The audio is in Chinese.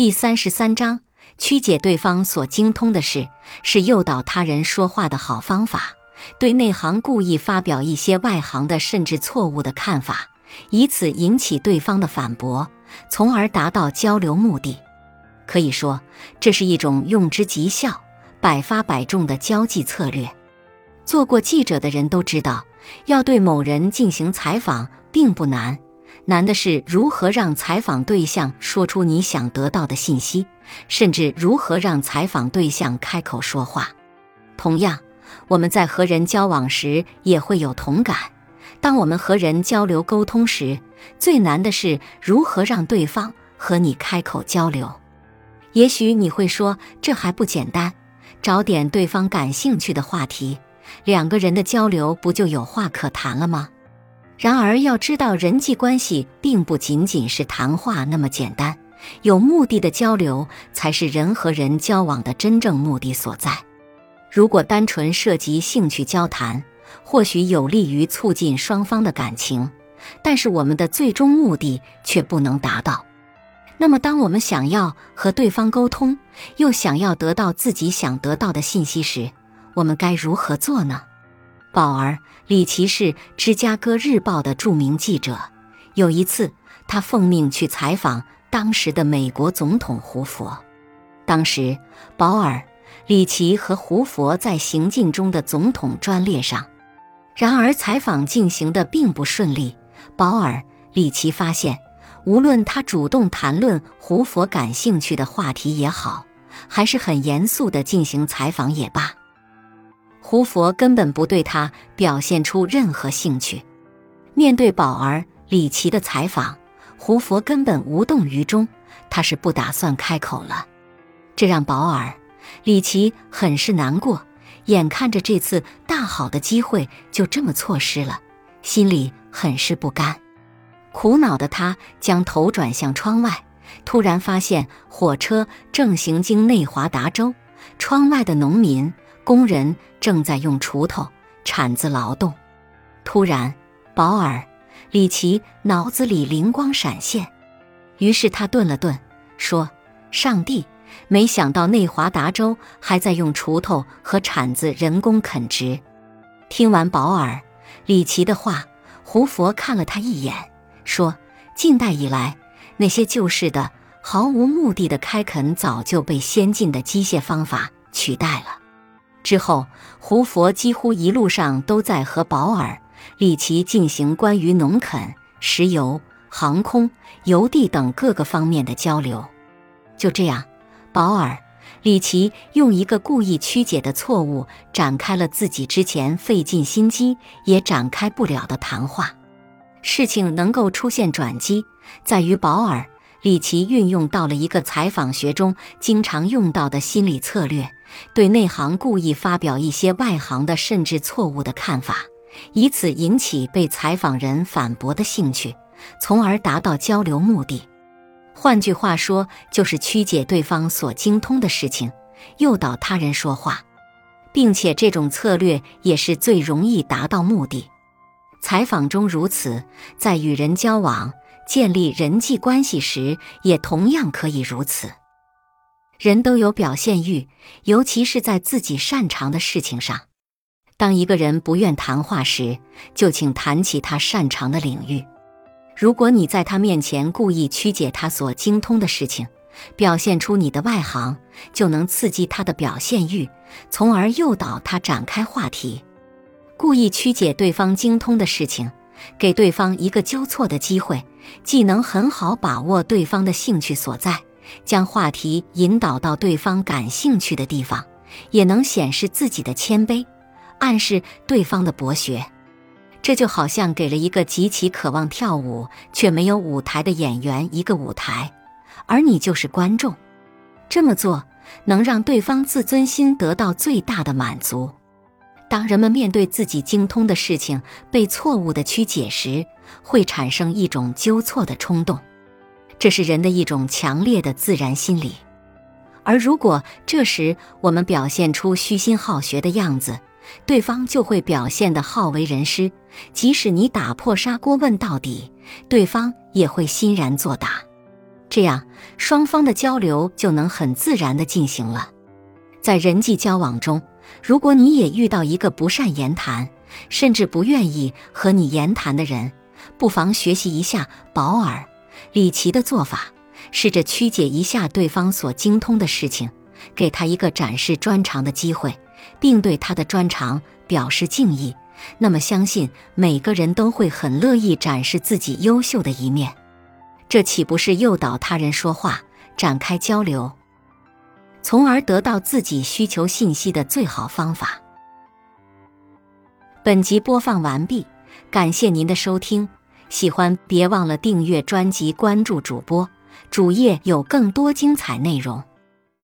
第三十三章，曲解对方所精通的事，是诱导他人说话的好方法。对内行故意发表一些外行的甚至错误的看法，以此引起对方的反驳，从而达到交流目的。可以说，这是一种用之极效、百发百中的交际策略。做过记者的人都知道，要对某人进行采访并不难，难的是如何让采访对象说出你想得到的信息，甚至如何让采访对象开口说话。同样，我们在和人交往时也会有同感。当我们和人交流沟通时，最难的是如何让对方和你开口交流。也许你会说，这还不简单，找点对方感兴趣的话题，两个人的交流不就有话可谈了吗？然而，要知道人际关系并不仅仅是谈话那么简单，有目的的交流才是人和人交往的真正目的所在。如果单纯涉及兴趣交谈，或许有利于促进双方的感情，但是我们的最终目的却不能达到。那么，当我们想要和对方沟通，又想要得到自己想得到的信息时，我们该如何做呢？宝儿李奇是芝加哥日报的著名记者。有一次，他奉命去采访当时的美国总统胡佛。当时，保尔李奇和胡佛在行进中的总统专列上，然而采访进行的并不顺利。保尔李奇发现。无论他主动谈论胡佛感兴趣的话题也好，还是很严肃地进行采访也罢，胡佛根本不对他表现出任何兴趣。面对宝儿李奇的采访，胡佛根本无动于衷，他是不打算开口了。这让宝儿李奇很是难过，眼看着这次大好的机会就这么错失了，心里很是不甘。苦恼的他将头转向窗外，突然发现火车正行经内华达州。窗外的农民工人正在用锄头、铲子劳动。突然，保尔里奇脑子里灵光闪现，于是他顿了顿，说：“上帝，没想到内华达州还在用锄头和铲子人工垦殖。”听完保尔里奇的话，胡佛看了他一眼。说，近代以来，那些旧式的、毫无目的的开垦早就被先进的机械方法取代了。之后，胡佛几乎一路上都在和保尔里奇进行关于农垦、石油、航空、邮递等各个方面的交流。就这样，保尔里奇用一个故意曲解的错误，展开了自己之前费尽心机也展开不了的谈话。事情能够出现转机，在于保尔李奇运用到了一个采访学中经常用到的心理策略，对内行故意发表一些外行的甚至错误的看法，以此引起被采访人反驳的兴趣，从而达到交流目的。换句话说，就是曲解对方所精通的事情，诱导他人说话，并且这种策略也是最容易达到目的。采访中如此，在与人交往、建立人际关系时，也同样可以如此。人都有表现欲，尤其是在自己擅长的事情上。当一个人不愿谈话时，就请谈起他擅长的领域。如果你在他面前故意曲解他所精通的事情，表现出你的外行，就能刺激他的表现欲，从而诱导他展开话题。故意曲解对方精通的事情，给对方一个纠错的机会，既能很好把握对方的兴趣所在，将话题引导到对方感兴趣的地方，也能显示自己的谦卑，暗示对方的博学。这就好像给了一个极其渴望跳舞却没有舞台的演员一个舞台，而你就是观众。这么做能让对方自尊心得到最大的满足。当人们面对自己精通的事情被错误的曲解时，会产生一种纠错的冲动，这是人的一种强烈的自然心理。而如果这时我们表现出虚心好学的样子，对方就会表现得好为人师。即使你打破砂锅问到底，对方也会欣然作答。这样双方的交流就能很自然的进行了。在人际交往中，如果你也遇到一个不善言谈，甚至不愿意和你言谈的人，不妨学习一下保尔·里奇的做法，试着曲解一下对方所精通的事情，给他一个展示专长的机会，并对他的专长表示敬意。那么，相信每个人都会很乐意展示自己优秀的一面。这岂不是诱导他人说话、展开交流，从而得到自己需求信息的最好方法？本集播放完毕，感谢您的收听。喜欢别忘了订阅专辑、关注主播，主页有更多精彩内容。